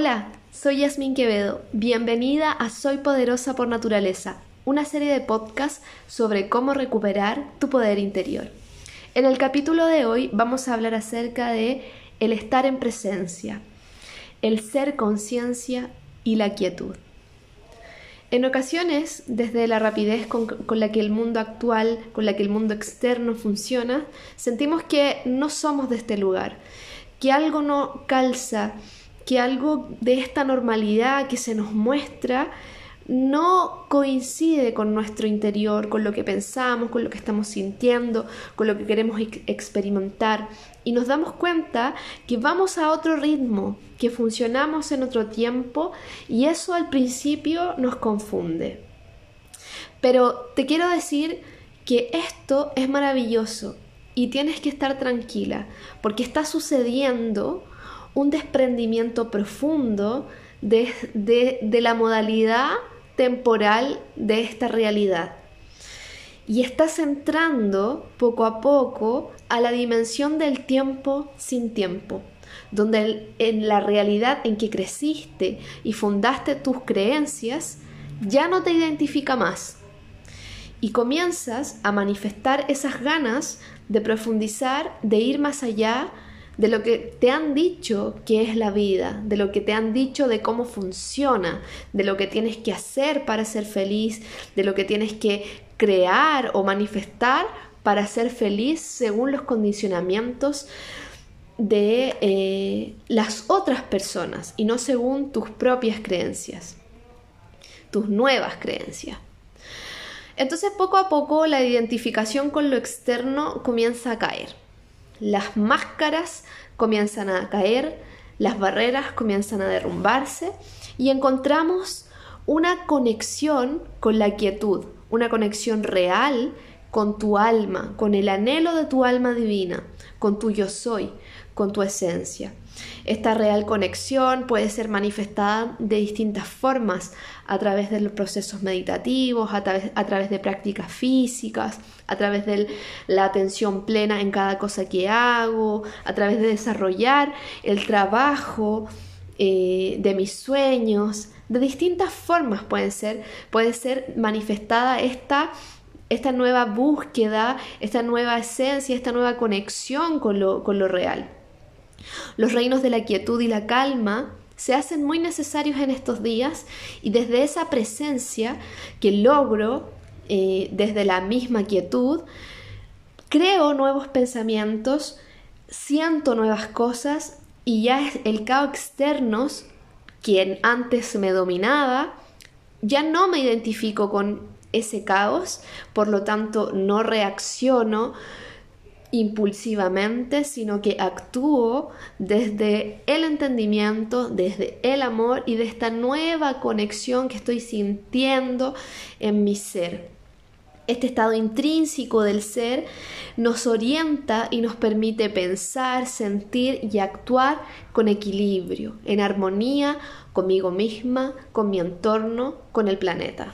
Hola, soy Yasmin Quevedo. Bienvenida a Soy Poderosa por Naturaleza, una serie de podcasts sobre cómo recuperar tu poder interior. En el capítulo de hoy vamos a hablar acerca de el estar en presencia, el ser conciencia y la quietud. En ocasiones, desde la rapidez con, la que el mundo actual, con la que el mundo externo funciona, sentimos que no somos de este lugar, que algo no calza, que algo de esta normalidad que se nos muestra no coincide con nuestro interior, con lo que pensamos, con lo que estamos sintiendo, con lo que queremos experimentar. Y nos damos cuenta que vamos a otro ritmo, que funcionamos en otro tiempo y eso al principio nos confunde. Pero te quiero decir que esto es maravilloso y tienes que estar tranquila porque está sucediendo un desprendimiento profundo de, de, la modalidad temporal de esta realidad. Y estás entrando poco a poco a la dimensión del tiempo sin tiempo, donde en la realidad en que creciste y fundaste tus creencias ya no te identifica más. Y comienzas a manifestar esas ganas de profundizar, de ir más allá de lo que te han dicho que es la vida, de lo que te han dicho de cómo funciona, de lo que tienes que hacer para ser feliz, de lo que tienes que crear o manifestar para ser feliz según los condicionamientos de eh, las otras personas y no según tus propias creencias, tus nuevas creencias. Entonces poco a poco la identificación con lo externo comienza a caer las máscaras comienzan a caer, las barreras comienzan a derrumbarse y encontramos una conexión con la quietud, una conexión real con tu alma, con el anhelo de tu alma divina, con tu yo soy, con tu esencia. Esta real conexión puede ser manifestada de distintas formas, a través de los procesos meditativos, a través, a través de prácticas físicas, a través de la atención plena en cada cosa que hago, a través de desarrollar el trabajo eh, de mis sueños. De distintas formas pueden ser, puede ser manifestada esta esta nueva búsqueda, esta nueva esencia, esta nueva conexión con lo, con lo real. Los reinos de la quietud y la calma se hacen muy necesarios en estos días y desde esa presencia que logro eh, desde la misma quietud, creo nuevos pensamientos, siento nuevas cosas y ya el caos externo, quien antes me dominaba, ya no me identifico con ese caos, por lo tanto no reacciono, impulsivamente, sino que actúo desde el entendimiento, desde el amor y de esta nueva conexión que estoy sintiendo en mi ser. Este estado intrínseco del ser nos orienta y nos permite pensar, sentir y actuar con equilibrio, en armonía conmigo misma, con mi entorno, con el planeta.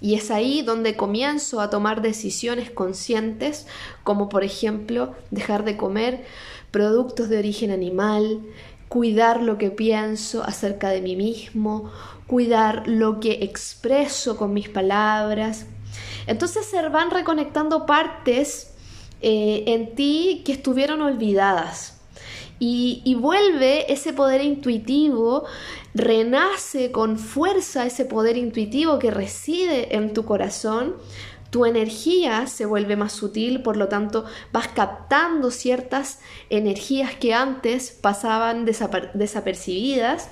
Y es ahí donde comienzo a tomar decisiones conscientes, como por ejemplo dejar de comer productos de origen animal, cuidar lo que pienso acerca de mí mismo, cuidar lo que expreso con mis palabras. Entonces se van reconectando partes eh, en ti que estuvieron olvidadas. Y, vuelve ese poder intuitivo, renace con fuerza ese poder intuitivo que reside en tu corazón, tu energía se vuelve más sutil, por lo tanto vas captando ciertas energías que antes pasaban desapercibidas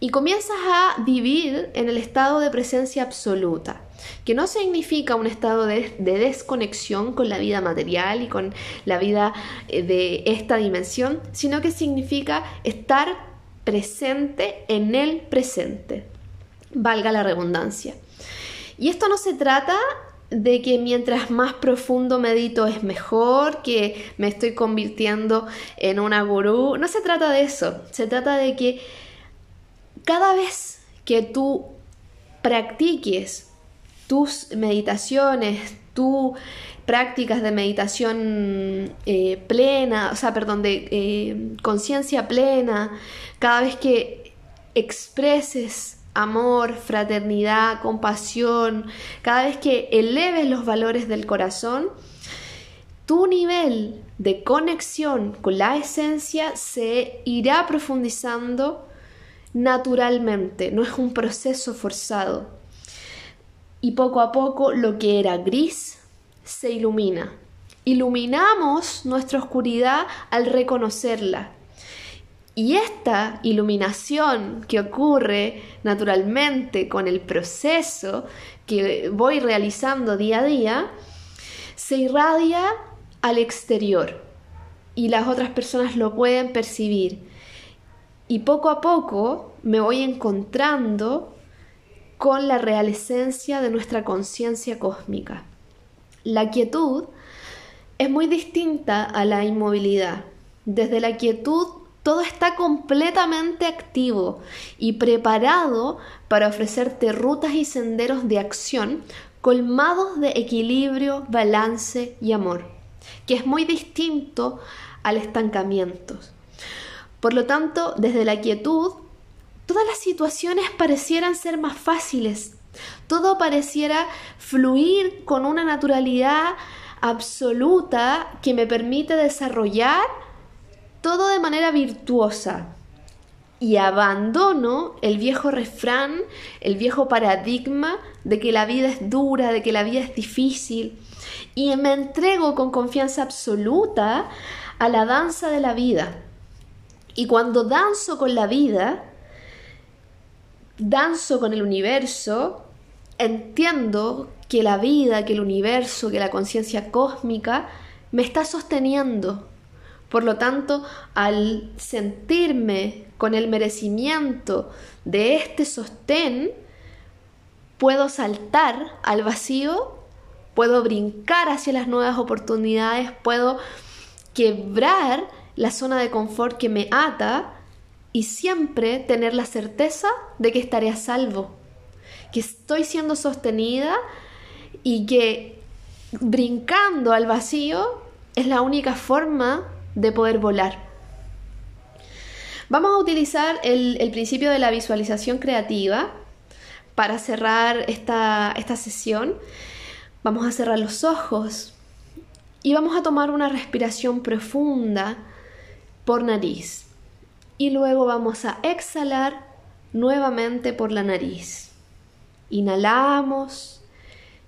y comienzas a vivir en el estado de presencia absoluta, que no significa un estado de, desconexión con la vida material y con la vida eh, de esta dimensión, sino que significa estar presente en el presente, valga la redundancia. Y esto no se trata de que mientras más profundo medito es mejor, que me estoy convirtiendo en una gurú. No se trata de eso. Se trata de que cada vez que tú practiques tus meditaciones, tus prácticas de meditación eh, plena, o sea, perdón, de eh, conciencia plena, cada vez que expreses amor, fraternidad, compasión, cada vez que eleves los valores del corazón, tu nivel de conexión con la esencia se irá profundizando naturalmente, no es un proceso forzado. Y poco a poco lo que era gris se ilumina. Iluminamos nuestra oscuridad al reconocerla. Y esta iluminación que ocurre naturalmente con el proceso que voy realizando día a día, se irradia al exterior y las otras personas lo pueden percibir. Y poco a poco me voy encontrando con la real esencia de nuestra conciencia cósmica. La quietud es muy distinta a la inmovilidad. Desde la quietud todo está completamente activo y preparado para ofrecerte rutas y senderos de acción colmados de equilibrio, balance y amor, que es muy distinto al estancamiento. Por lo tanto, desde la quietud, todas las situaciones parecieran ser más fáciles, todo pareciera fluir con una naturalidad absoluta que me permite desarrollar todo de manera virtuosa. Y abandono el viejo refrán, el viejo paradigma de que la vida es dura, de que la vida es difícil. Y me entrego con confianza absoluta a la danza de la vida. Y cuando danzo con la vida, danzo con el universo, entiendo que la vida, que el universo, que la conciencia cósmica me está sosteniendo. Por lo tanto, al sentirme con el merecimiento de este sostén, puedo saltar al vacío, puedo brincar hacia las nuevas oportunidades, puedo quebrar la zona de confort que me ata y siempre tener la certeza de que estaré a salvo, que estoy siendo sostenida y que brincando al vacío es la única forma de poder volar. Vamos a utilizar el, principio de la visualización creativa para cerrar esta, esta sesión. Vamos a cerrar los ojos y vamos a tomar una respiración profunda por nariz. Y luego vamos a exhalar nuevamente por la nariz. Inhalamos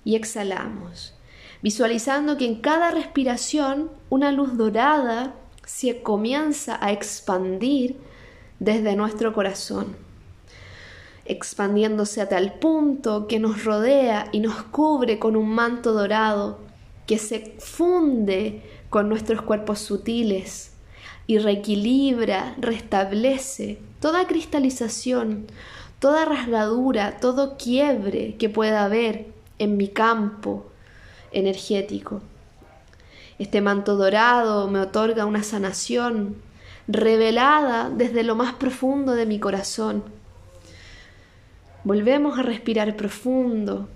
y exhalamos, visualizando que en cada respiración una luz dorada se comienza a expandir desde nuestro corazón, expandiéndose a tal punto que nos rodea y nos cubre con un manto dorado que se funde con nuestros cuerpos sutiles y reequilibra, restablece toda cristalización, toda rasgadura, todo quiebre que pueda haber en mi campo energético. Este manto dorado me otorga una sanación revelada desde lo más profundo de mi corazón. Volvemos a respirar profundo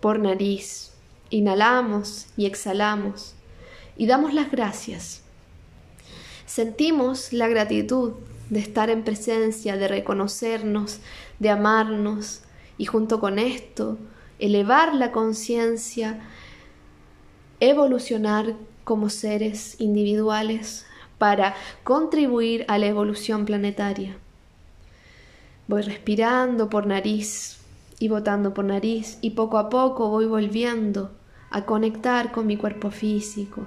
por nariz. Inhalamos y exhalamos y damos las gracias Sentimos la gratitud de estar en presencia, de reconocernos, de amarnos y junto con esto elevar la conciencia, evolucionar como seres individuales para contribuir a la evolución planetaria. Voy respirando por nariz y botando por nariz y poco a poco voy volviendo a conectar con mi cuerpo físico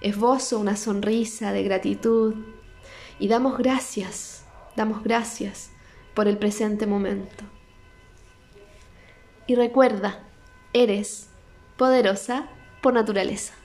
esbozo una sonrisa de gratitud y damos gracias, damos gracias por el presente momento. Y recuerda, eres poderosa por naturaleza.